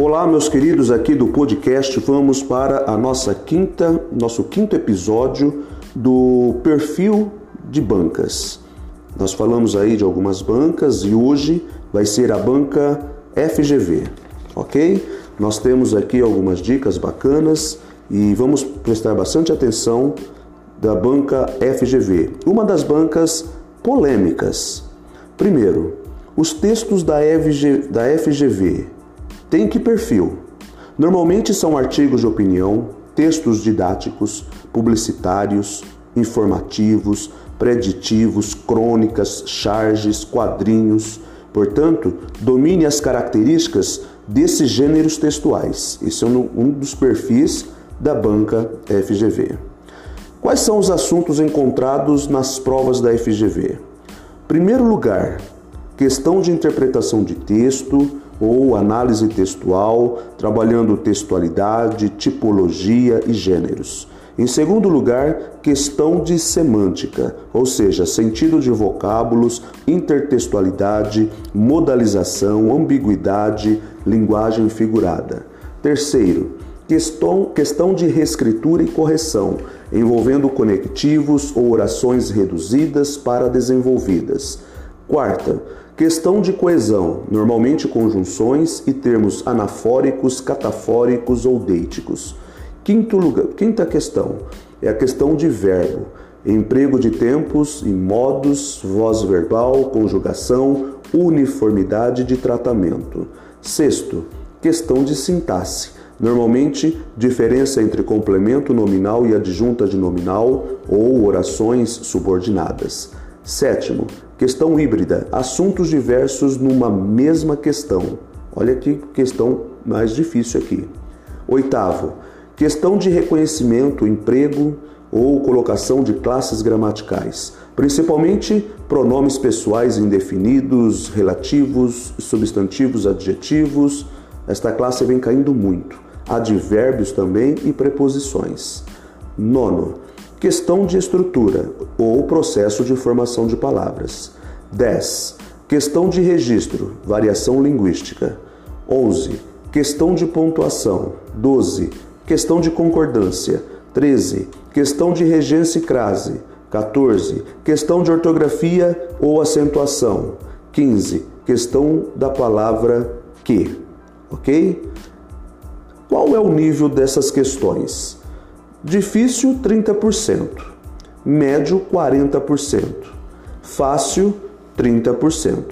Olá, meus queridos aqui do podcast. Vamos para a nossa quinta, nosso quinto episódio do perfil de bancas. Nós falamos aí de algumas bancas e hoje vai ser a banca FGV, ok? Nós temos aqui algumas dicas bacanas e vamos prestar bastante atenção da banca FGV, uma das bancas polêmicas. Primeiro, os textos da, FG, da FGV têm que perfil? Normalmente são artigos de opinião, textos didáticos, publicitários, informativos, preditivos, crônicas, charges, quadrinhos. Portanto, domine as características desses gêneros textuais. Esse é um dos perfis da banca FGV. Quais são os assuntos encontrados nas provas da FGV? Primeiro lugar, questão de interpretação de texto ou análise textual, trabalhando textualidade, tipologia e gêneros. Em segundo lugar, questão de semântica, ou seja, sentido de vocábulos, intertextualidade, modalização, ambiguidade, linguagem figurada. Terceiro, questão, questão de reescritura e correção, envolvendo conectivos ou orações reduzidas para desenvolvidas. Quarta, questão de coesão, normalmente conjunções e termos anafóricos, catafóricos ou deíticos. Quinto lugar, quinta questão é a questão de verbo, emprego de tempos e modos, voz verbal, conjugação, uniformidade de tratamento. Sexto, questão de sintaxe, normalmente diferença entre complemento nominal e adjunta de nominal ou orações subordinadas. Sétimo, questão híbrida, assuntos diversos numa mesma questão. Olha que questão mais difícil aqui. Oitavo, Questão de reconhecimento, emprego ou colocação de classes gramaticais, principalmente pronomes pessoais indefinidos, relativos, substantivos, adjetivos. Esta classe vem caindo muito. Advérbios também e preposições. Nono, questão de estrutura ou processo de formação de palavras. 10. Questão de registro, variação linguística. 11. Questão de pontuação. 12 Questão de concordância. 13. Questão de regência e crase. 14. Questão de ortografia ou acentuação. 15. Questão da palavra que. Ok? Qual é o nível dessas questões? Difícil 30%, médio 40%, fácil 30%.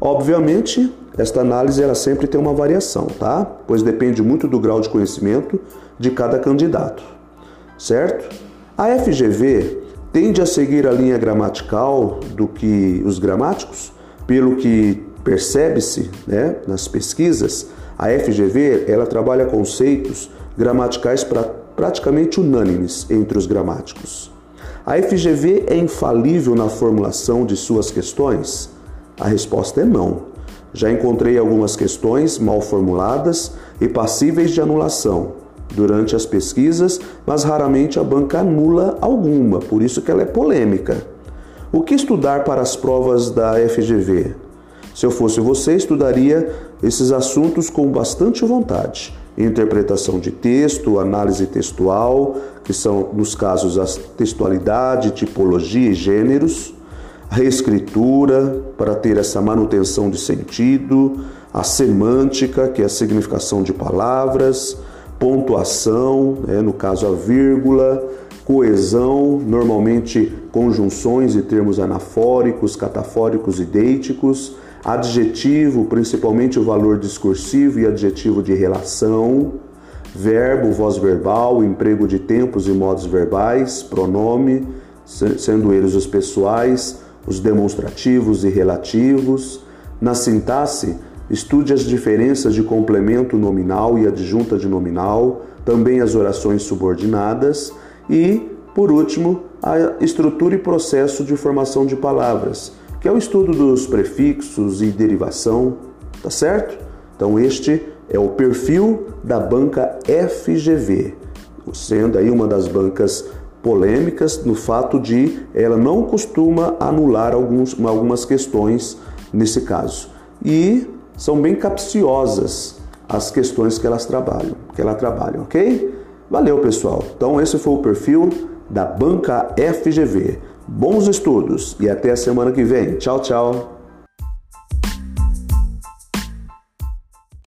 Obviamente, esta análise ela sempre tem uma variação, tá? Pois depende muito do grau de conhecimento de cada candidato, certo? A FGV tende a seguir a linha gramatical do que os gramáticos, pelo que percebe-se né, nas pesquisas, a FGV ela trabalha conceitos gramaticais pra, praticamente unânimes entre os gramáticos. A FGV é infalível na formulação de suas questões? A resposta é não. Já encontrei algumas questões mal formuladas e passíveis de anulação durante as pesquisas, mas raramente a banca anula alguma, por isso que ela é polêmica. O que estudar para as provas da FGV? Se eu fosse você, estudaria esses assuntos com bastante vontade. Interpretação de texto, análise textual, que são, nos casos, a textualidade, tipologia e gêneros, reescritura, para ter essa manutenção de sentido, a semântica, que é a significação de palavras, pontuação, né, no caso a vírgula, coesão, normalmente conjunções e termos anafóricos, catafóricos e deíticos, adjetivo, principalmente o valor discursivo e adjetivo de relação, verbo, voz verbal, emprego de tempos e modos verbais, pronome, sendo eles os pessoais, os demonstrativos e relativos. Na sintaxe, Estude as diferenças de complemento nominal e adjunta de nominal, também as orações subordinadas. E, por último, a estrutura e processo de formação de palavras, que é o estudo dos prefixos e derivação, tá certo? Então este é o perfil da banca FGV, sendo aí uma das bancas polêmicas no fato de ela não costuma anular alguns, algumas questões nesse caso. E são bem capciosas as questões que elas trabalham, que ela trabalha, ok? Valeu, pessoal. Então esse foi o perfil da Banca FGV. Bons estudos e até a semana que vem. Tchau, tchau.